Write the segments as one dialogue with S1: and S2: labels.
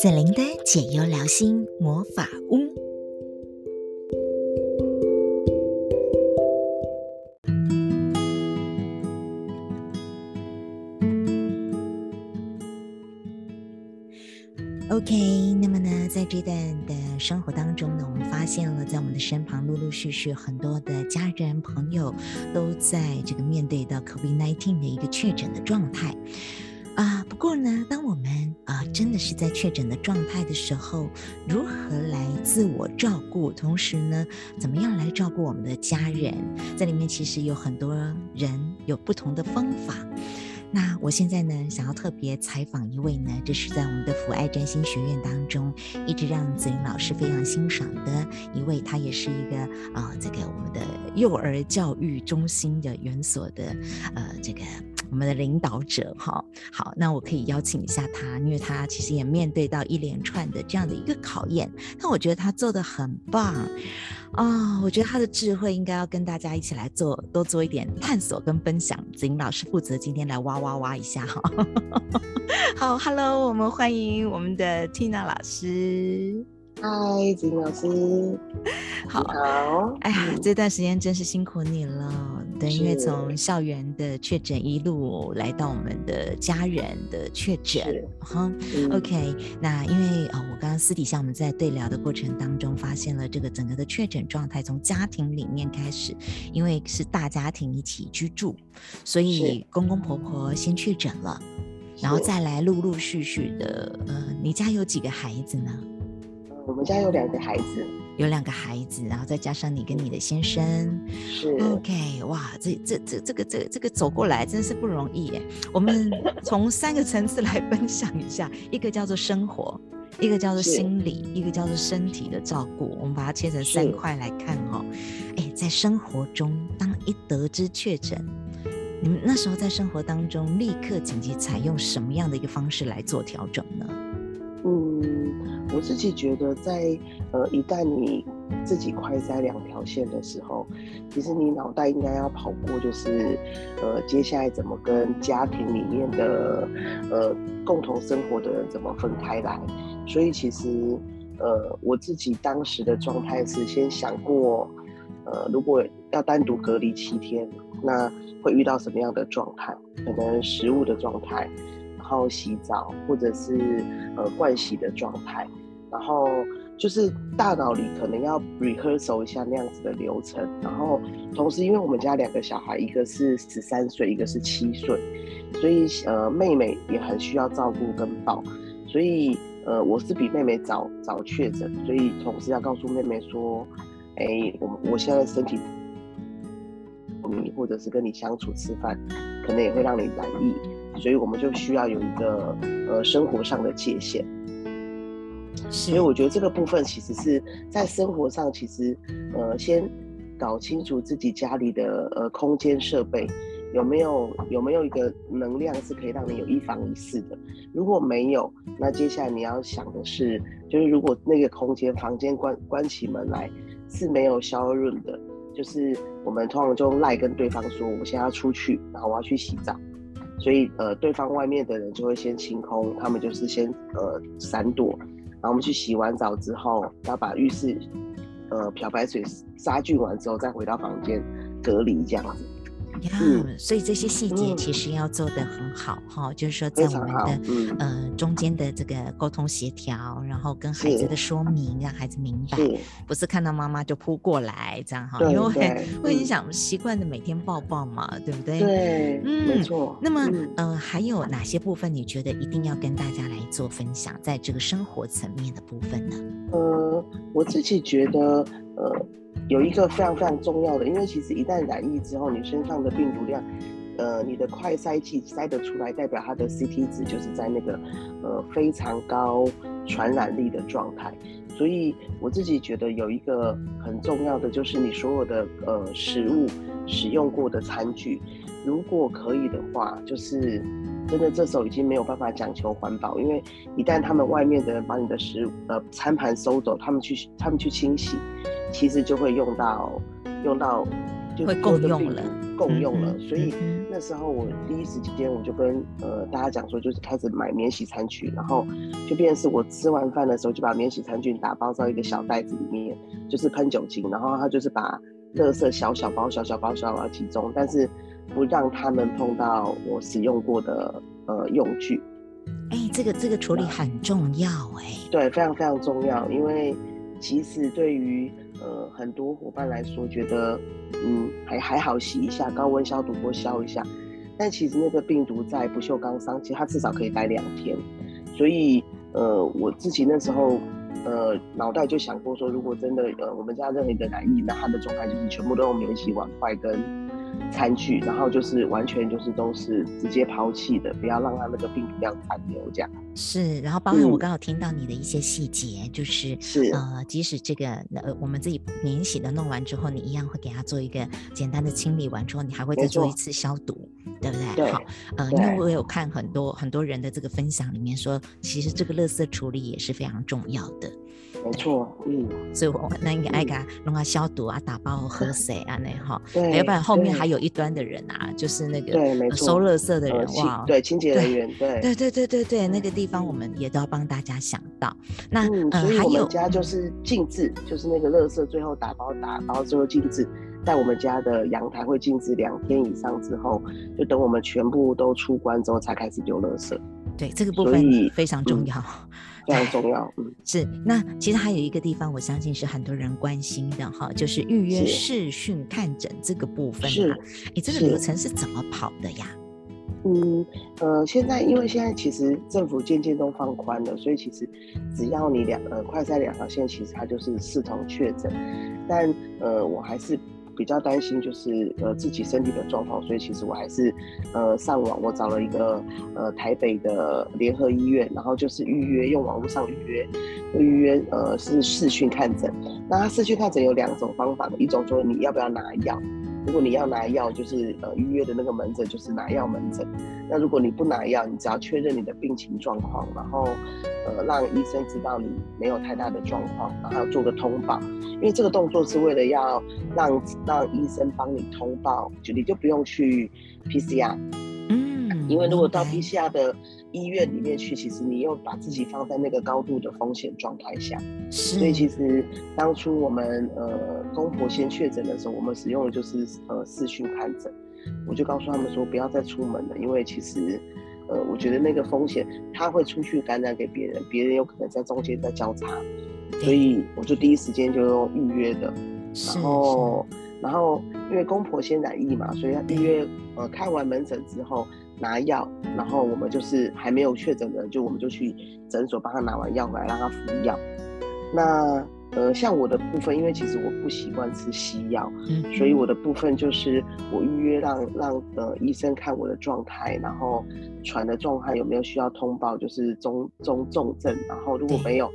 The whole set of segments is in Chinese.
S1: 子灵的解忧疗心魔法屋。OK，那么呢，在这段的生活当中呢，我们发现了在我们的身旁陆陆续续很多的家人朋友都在这个面对到 COVID-19 的一个确诊的状态。啊，不过呢，当我们真的是在确诊的状态的时候，如何来自我照顾，同时呢，怎么样来照顾我们的家人，在里面其实有很多人有不同的方法。那我现在呢，想要特别采访一位呢，这是在我们的福爱占心学院当中，一直让子玲老师非常欣赏的一位，他也是一个啊、这个我们的幼儿教育中心的园所的呃这个。我们的领导者哈，好，那我可以邀请一下他，因为他其实也面对到一连串的这样的一个考验，但我觉得他做得很棒啊、我觉得他的智慧应该要跟大家一起来做，多做一点探索跟分享。子英老师负责今天来挖挖挖一下哈。好，Hello，我们欢迎我们的 Tina 老师。
S2: 嗨，子玲老师，
S1: 好，好，哎呀，这段时间真是辛苦你了。对，因为从校园的确诊一路来到我们的家人的确诊，哈、嗯、，OK，那因为啊、哦，我刚刚私底下我们在对聊的过程当中，发现了这个整个的确诊状态，从家庭里面开始，因为是大家庭一起居住，所以公公婆婆先确诊了，然后再来陆陆续续的，呃，你家有几个孩子呢？
S2: 我们家有两个孩子，
S1: 有两个孩子，然后再加上你跟你的先生，
S2: 是
S1: OK，哇，这这这这个这个、这个走过来真是不容易耶。我们从三个层次来分享一下，一个叫做生活，一个叫做心理，一个叫做身体的照顾。我们把它切成三块来看哈、哦。哎，在生活中，当一得知确诊，你们那时候在生活当中立刻紧急采用什么样的一个方式来做调整呢？
S2: 嗯，我自己觉得在，呃，一旦你自己快在两条线的时候，其实你脑袋应该要跑过，就是呃，接下来怎么跟家庭里面的呃共同生活的人怎么分开来。所以其实呃，我自己当时的状态是先想过，呃，如果要单独隔离七天，那会遇到什么样的状态？可能食物的状态。然后洗澡，或者是呃盥洗的状态，然后就是大脑里可能要 rehearsal 一下那样子的流程。然后同时，因为我们家两个小孩，一个是十三岁，一个是七岁，所以呃妹妹也很需要照顾跟抱。所以呃我是比妹妹早早确诊，所以同时要告诉妹妹说，哎，我我现在身体，你或者是跟你相处吃饭，可能也会让你染疫。所以我们就需要有一个呃生活上的界限，所以我觉得这个部分其实是在生活上，其实呃先搞清楚自己家里的呃空间设备有没有有没有一个能量是可以让你有一房一室的。如果没有，那接下来你要想的是，就是如果那个空间房间关关起门来是没有消润的，就是我们通常就赖跟对方说，我现在要出去，然后我要去洗澡。所以，呃，对方外面的人就会先清空，他们就是先呃闪躲，然后我们去洗完澡之后，要把浴室呃漂白水杀菌完之后，再回到房间隔离这样子。
S1: 呀、嗯，所以这些细节其实要做得很好哈、嗯，就是说在我们的、嗯、呃中间的这个沟通协调，然后跟孩子的说明，让孩子明白，不是看到妈妈就扑过来这样哈，因为会影响习惯的每天抱抱嘛，对不对？
S2: 对，嗯，没错。
S1: 那么、嗯、呃还有哪些部分你觉得一定要跟大家来做分享，在这个生活层面的部分呢？
S2: 呃，我自己觉得呃。有一个非常非常重要的，因为其实一旦染疫之后，你身上的病毒量，呃，你的快筛剂筛得出来，代表它的 CT 值就是在那个呃非常高传染力的状态。所以我自己觉得有一个很重要的，就是你所有的呃食物使用过的餐具，如果可以的话，就是真的这时候已经没有办法讲求环保，因为一旦他们外面的人把你的食物呃餐盘收走，他们去他们去清洗。其实就会用到，用到就会共用了，共用了。所以那时候我第一时间我就跟呃大家讲说，就是开始买免洗餐具，然后就变成是我吃完饭的时候就把免洗餐具打包到一个小袋子里面，就是喷酒精，然后他就是把垃圾小小包、小小包、小小包集中，但是不让他们碰到我使用过的呃用具。
S1: 哎、欸，这个这个处理很重要哎、欸。
S2: 对，非常非常重要，因为其实对于呃很多伙伴来说，觉得嗯还还好洗一下，高温消毒锅消一下，但其实那个病毒在不锈钢上，其实它至少可以待两天。所以呃我自己那时候呃脑袋就想过说，如果真的呃我们家任何一个染疫，那他的状态就是全部都用免洗碗筷跟。餐具，然后就是完全就是都是直接抛弃的，不要让它那个病毒量残留这样。
S1: 是，然后包括我刚好听到你的一些细节，嗯、就是
S2: 是。
S1: 呃，即使这个呃我们自己免洗的弄完之后，你一样会给它做一个简单的清理完之后，你还会再做一次消毒，对不对？
S2: 对。
S1: 好，呃，因为我有看很多很多人的这个分享里面说，其实这个垃圾处理也是非常重要的。
S2: 没错，嗯，
S1: 所以我那应该爱给他弄个消毒啊，打包喝水啊那哈，
S2: 对，
S1: 要不然后面还有一端的人啊，就是那
S2: 个
S1: 收垃圾的人哇，
S2: 对，清洁人员，对，
S1: 对对对对对，那个地方我们也都要帮大家想到。那
S2: 嗯，所以我们家就是静置，就是那个垃圾最后打包打包之后静置，在我们家的阳台会静置两天以上之后，就等我们全部都出关之后才开始丢垃圾。
S1: 对，这个部分非常重要。
S2: 非常重要，嗯，
S1: 是。那其实还有一个地方，我相信是很多人关心的哈，就是预约视讯看诊这个部分啊。哎这个流程是怎么跑的呀？
S2: 嗯，呃，现在因为现在其实政府渐渐都放宽了，所以其实只要你两呃快筛两条线，其实它就是视同确诊。但呃，我还是。比较担心就是呃自己身体的状况，所以其实我还是呃上网，我找了一个呃台北的联合医院，然后就是预约用网络上预约，预约呃是视讯看诊。那他视讯看诊有两种方法，一种说你要不要拿药。如果你要拿药，就是呃预约的那个门诊就是拿药门诊。那如果你不拿药，你只要确认你的病情状况，然后呃让医生知道你没有太大的状况，然后做个通报。因为这个动作是为了要让让医生帮你通报，就你就不用去 PCR。嗯，因为如果到 PCR 的。医院里面去，其实你又把自己放在那个高度的风险状态下，所以其实当初我们呃公婆先确诊的时候，我们使用的就是呃视讯看诊，我就告诉他们说不要再出门了，因为其实呃我觉得那个风险他会出去感染给别人，别人有可能在中间在交叉，所以我就第一时间就用预约的，然后然后因为公婆先染疫嘛，所以他预约呃开完门诊之后。拿药，然后我们就是还没有确诊的人，就我们就去诊所帮他拿完药回来，让他服药。那呃，像我的部分，因为其实我不习惯吃西药，嗯，所以我的部分就是我预约让让呃医生看我的状态，然后喘的状态有没有需要通报，就是中中重症，然后如果没有，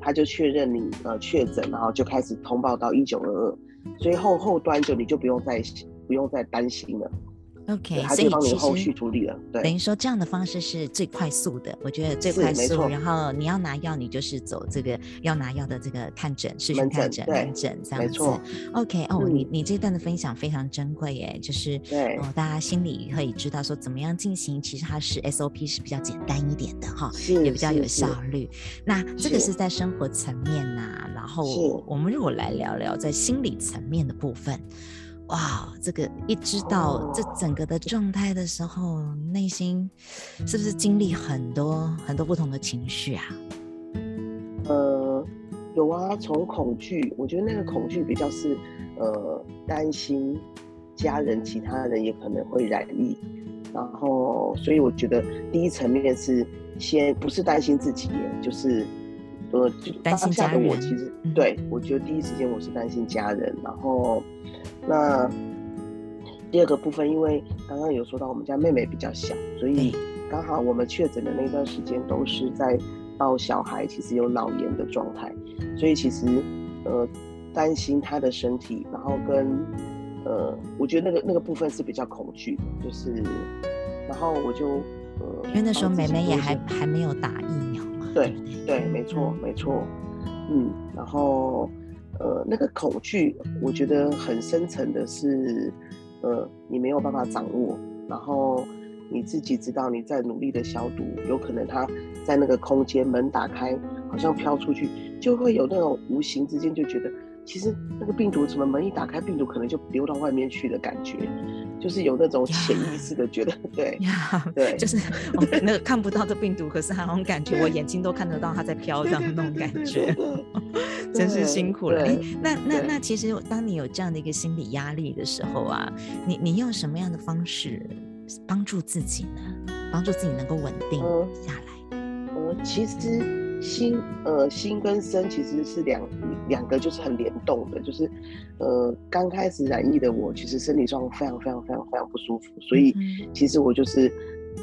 S2: 他就确认你呃确诊，然后就开始通报到一九二二，所以后后端就你就不用再不用再担心了。
S1: OK，所以其
S2: 实
S1: 等于说这样的方式是最快速的，我觉得最快速。然后你要拿药，你就是走这个要拿药的这个看诊、视讯看诊、门诊这样子。OK，哦，嗯、你你这段的分享非常珍贵耶，就是对哦，大家心里可以知道说怎么样进行，其实它是 SOP 是比较简单一点的哈，也比较有效率。那这个是在生活层面呐、啊，然后我们如果来聊聊在心理层面的部分。哇，这个一知道这整个的状态的时候，内心是不是经历很多很多不同的情绪啊？
S2: 呃，有啊，从恐惧，我觉得那个恐惧比较是呃担心家人其他人也可能会染疫，然后所以我觉得第一层面是先不是担心自己，就是呃就
S1: 担心家人。
S2: 我其实、嗯、对我觉得第一时间我是担心家人，然后。那第二个部分，因为刚刚有说到我们家妹妹比较小，所以刚好我们确诊的那段时间都是在抱小孩，其实有脑炎的状态，所以其实呃担心她的身体，然后跟呃我觉得那个那个部分是比较恐惧的，就是然后我就呃
S1: 因为那时候妹妹也还还没有打疫苗嘛，
S2: 对对，没错没错，嗯，然后。呃，那个恐惧，我觉得很深层的是，呃，你没有办法掌握，然后你自己知道你在努力的消毒，有可能它在那个空间门打开，好像飘出去，就会有那种无形之间就觉得。其实那个病毒怎么门一打开，病毒可能就流到外面去的感觉，就是有那种潜意识的觉得，对
S1: 呀，对，就是我那个 看不到的病毒，可是那种感觉，我眼睛都看得到它在飘的那种感觉，真是辛苦了。哎，那那那其实当你有这样的一个心理压力的时候啊，你你用什么样的方式帮助自己呢？帮助自己能够稳定下来？
S2: 呃，其实。心呃，心跟身其实是两两个，就是很联动的。就是呃，刚开始染疫的我，其实身体状况非常非常非常非常不舒服，所以其实我就是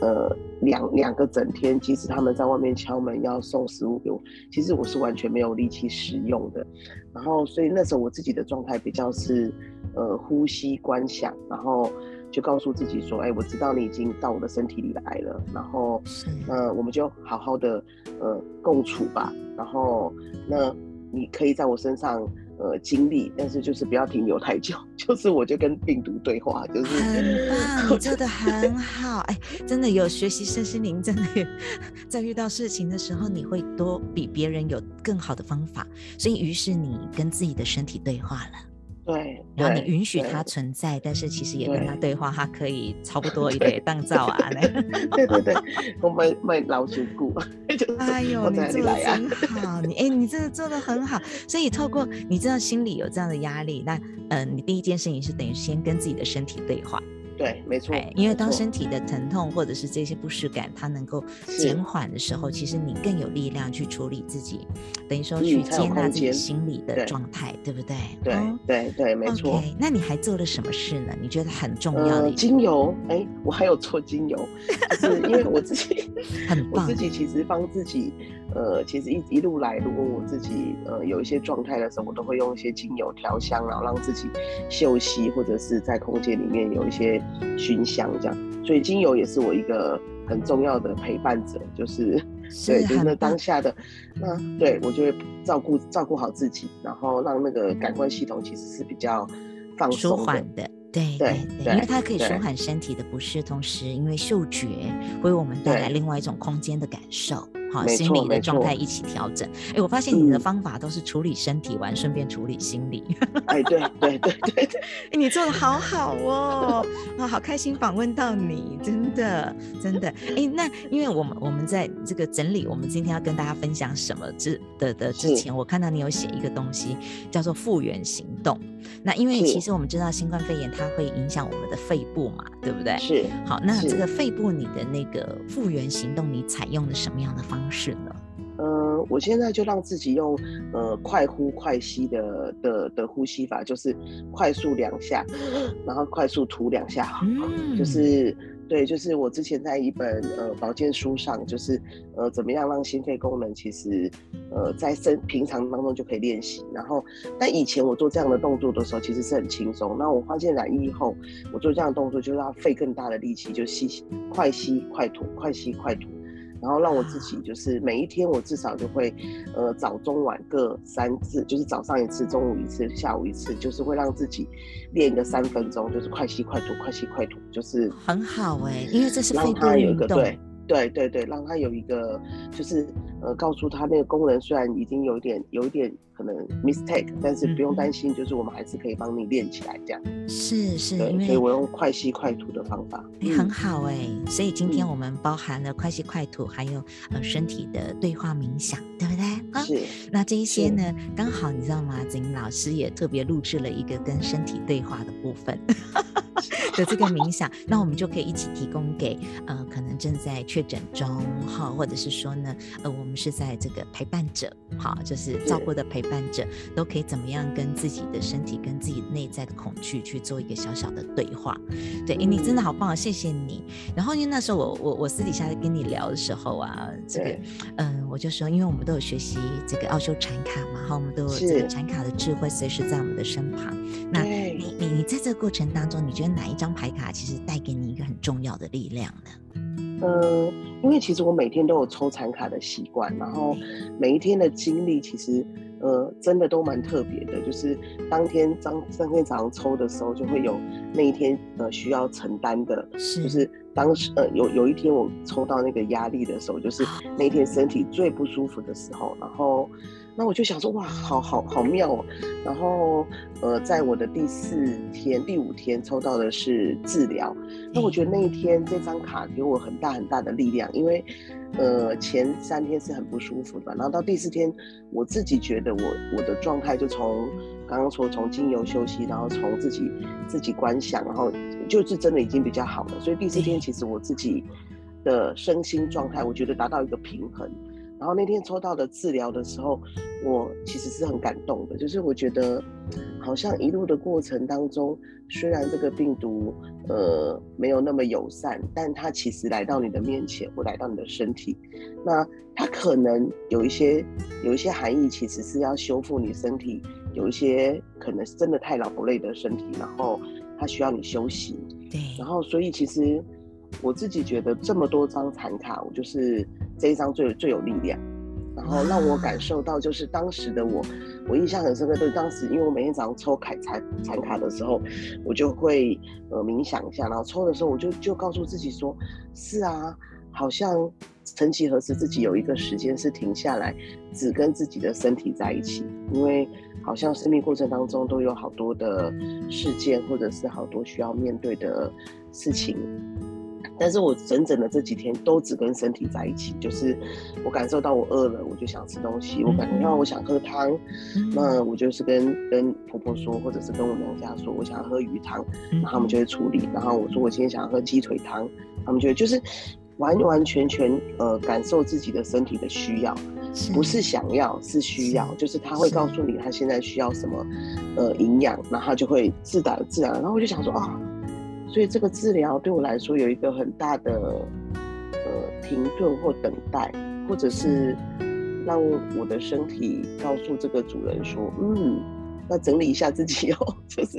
S2: 呃两两个整天，即使他们在外面敲门要送食物给我，其实我是完全没有力气使用的。然后，所以那时候我自己的状态比较是呃呼吸观想，然后。就告诉自己说，哎、欸，我知道你已经到我的身体里来了，然后，呃，我们就好好的呃共处吧。然后，那你可以在我身上呃经历，但是就是不要停留太久。就是我就跟病毒对话，就是
S1: 很棒，你做的很好。哎、欸，真的有学习身心灵，真的有 在遇到事情的时候，你会多比别人有更好的方法。所以，于是你跟自己的身体对话了。
S2: 对，
S1: 然后你允许它存在，但是其实也跟它对话，它可以差不多一点当造啊。
S2: 对对对，我们卖老鼠骨。
S1: 哎呦，你做的真好，你哎，你真的做的很好。所以透过你知道心里有这样的压力，那嗯，你第一件事情是等于先跟自己的身体对话。
S2: 对，没错。
S1: 因为当身体的疼痛或者是这些不适感，它能够减缓的时候，其实你更有力量去处理自己，等于说去接纳自己心理的状态，对不对？
S2: 对对对，没错。
S1: OK，那你还做了什么事呢？你觉得很重要的
S2: 精油？哎，我还有做精油，就是因为我自己
S1: 很棒，
S2: 我自己其实帮自己，呃，其实一一路来，如果我自己呃有一些状态的时候，我都会用一些精油调香，然后让自己休息，或者是在空间里面有一些。熏香这样，所以精油也是我一个很重要的陪伴者，就是，是对，就是那当下的，那对我就会照顾照顾好自己，然后让那个感官系统其实是比较放松
S1: 舒缓的。对对对，因为它可以舒缓身体的不适，同时因为嗅觉会为我们带来另外一种空间的感受。好，心理的状态一起调整。哎、欸，我发现你的方法都是处理身体完，顺、嗯、便处理心理。
S2: 哎，对对对对对，
S1: 哎，你做的好好哦，啊，好开心访问到你，真的真的。哎、欸，那因为我们我们在这个整理，我们今天要跟大家分享什么之的的之前，我看到你有写一个东西，叫做复原行动。那因为其实我们知道新冠肺炎它会影响我们的肺部嘛，对不对？
S2: 是。
S1: 好，那这个肺部你的那个复原行动，你采用了什么样的方式？呢，
S2: 呃，我现在就让自己用呃快呼快吸的的的呼吸法，就是快速两下，然后快速吐两下，嗯、就是对，就是我之前在一本呃保健书上，就是呃怎么样让心肺功能其实呃在生平常当中就可以练习，然后但以前我做这样的动作的时候其实是很轻松，那我发现染疫后，我做这样的动作就是要费更大的力气，就吸快吸快吐，快吸快吐。然后让我自己就是每一天，我至少就会，呃，早中晚各三次，就是早上一次，中午一次，下午一次，就是会让自己练个三分钟，就是快吸快吐，快吸快吐，就是
S1: 很好哎，因为这是
S2: 让他有一个对对对对，让他有一个就是呃，告诉他那个功能虽然已经有一点有一点。可能 mistake，但是不用担心，就是我们还是可以帮你练起来这样。
S1: 是是，
S2: 对，所以我用快吸快吐的方法，
S1: 欸、很好哎、欸。所以今天我们包含了快吸快吐，还有呃身体的对话冥想，对不对？啊，
S2: 是。
S1: 那这一些呢，刚好你知道吗？子英老师也特别录制了一个跟身体对话的部分 的这个冥想，那我们就可以一起提供给呃可能正在确诊中哈，或者是说呢呃我们是在这个陪伴者，哈，就是照顾的陪伴。者都可以怎么样跟自己的身体、跟自己内在的恐惧去做一个小小的对话？对，欸、你真的好棒，谢谢你。然后因为那时候我我我私底下跟你聊的时候啊，这个嗯，我就说，因为我们都有学习这个奥修禅卡嘛，哈我们都有这个禅卡的智慧随时在我们的身旁。那你你你在这个过程当中，你觉得哪一张牌卡其实带给你一个很重要的力量呢？
S2: 嗯，因为其实我每天都有抽残卡的习惯，然后每一天的经历其实。呃，真的都蛮特别的，就是当天当当天早上抽的时候，就会有那一天呃需要承担的，
S1: 是
S2: 就是当时呃有有一天我抽到那个压力的时候，就是那一天身体最不舒服的时候，然后。那我就想说，哇，好好好妙哦！然后，呃，在我的第四天、第五天抽到的是治疗。那我觉得那一天这张卡给我很大很大的力量，因为，呃，前三天是很不舒服的，然后到第四天，我自己觉得我我的状态就从刚刚说从精油休息，然后从自己自己观想，然后就是真的已经比较好了。所以第四天其实我自己的身心状态，我觉得达到一个平衡。然后那天抽到的治疗的时候，我其实是很感动的。就是我觉得，好像一路的过程当中，虽然这个病毒呃没有那么友善，但它其实来到你的面前，或来到你的身体，那它可能有一些有一些含义，其实是要修复你身体有一些可能是真的太劳累的身体，然后它需要你休息。
S1: 对。
S2: 然后所以其实。我自己觉得这么多张残卡，我就是这一张最最有力量，然后让我感受到就是当时的我，我印象很深刻。对，当时因为我每天早上抽卡残残卡的时候，我就会呃冥想一下，然后抽的时候我就就告诉自己说，是啊，好像曾几何时自己有一个时间是停下来，只跟自己的身体在一起，因为好像生命过程当中都有好多的事件，或者是好多需要面对的事情。但是我整整的这几天都只跟身体在一起，就是我感受到我饿了，我就想吃东西；我感觉到我想喝汤，那我就是跟跟婆婆说，或者是跟我娘家说，我想要喝鱼汤，然后他们就会处理。然后我说我今天想要喝鸡腿汤，他们就会就是完完全全呃感受自己的身体的需要，不是想要，是需要，就是他会告诉你他现在需要什么呃营养，然后他就会自然自然。然后我就想说啊。所以这个治疗对我来说有一个很大的呃停顿或等待，或者是让我的身体告诉这个主人说，嗯，那整理一下自己哦，就是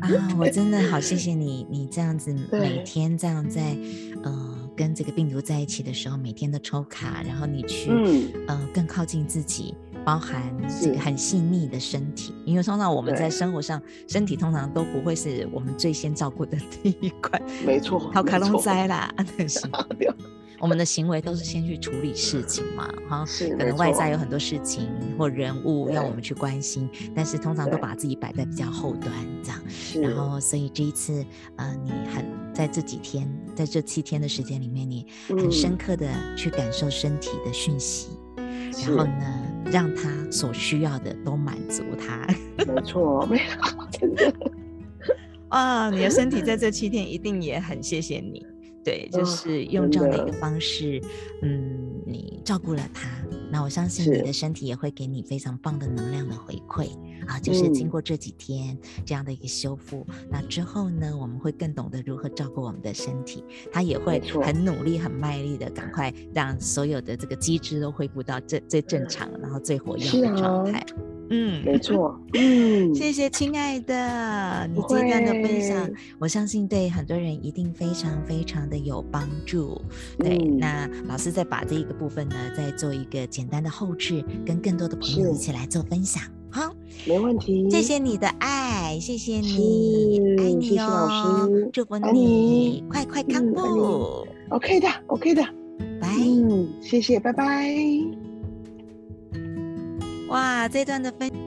S1: 啊，我真的好谢谢你，你这样子每天这样在呃跟这个病毒在一起的时候，每天都抽卡，然后你去嗯、呃、更靠近自己。包含这个很细腻的身体，因为通常我们在生活上，身体通常都不会是我们最先照顾的 第一块。
S2: 没错，
S1: 好卡弄灾啦，我们的行为都是先去处理事情嘛，哈，可能外在有很多事情或人物要我们去关心，但是通常都把自己摆在比较后端这样。然后，所以这一次，呃，你很在这几天，在这七天的时间里面，你很深刻的去感受身体的讯息，然后呢，让他所需要的都满足他。
S2: 没错，没错真的。
S1: 啊，你的身体在这七天一定也很谢谢你。对，就是用这样的一个。方式，嗯，你照顾了他，那我相信你的身体也会给你非常棒的能量的回馈。啊。就是经过这几天这样的一个修复，嗯，那之后呢，我们会更懂得如何照顾我们的身体，他也会很努力、很卖力的赶快让所有的这个机制都恢复到最最正常，然后最活跃的状态。嗯，
S2: 没错。嗯，
S1: 谢谢亲爱的，你这段的分享，我相信对很多人一定非常非常的有帮助。对，嗯、那老师再把这一个部分呢，再做一个简单的后置，跟更多的朋友一起来做分享。好，
S2: 没问题。
S1: 谢谢你的爱，谢谢你，爱你哦，谢谢老师，祝福你，你快快康复。
S2: 嗯、OK 的，OK 的，
S1: 拜。
S2: 嗯，谢谢，拜拜。
S1: 哇，这段的分。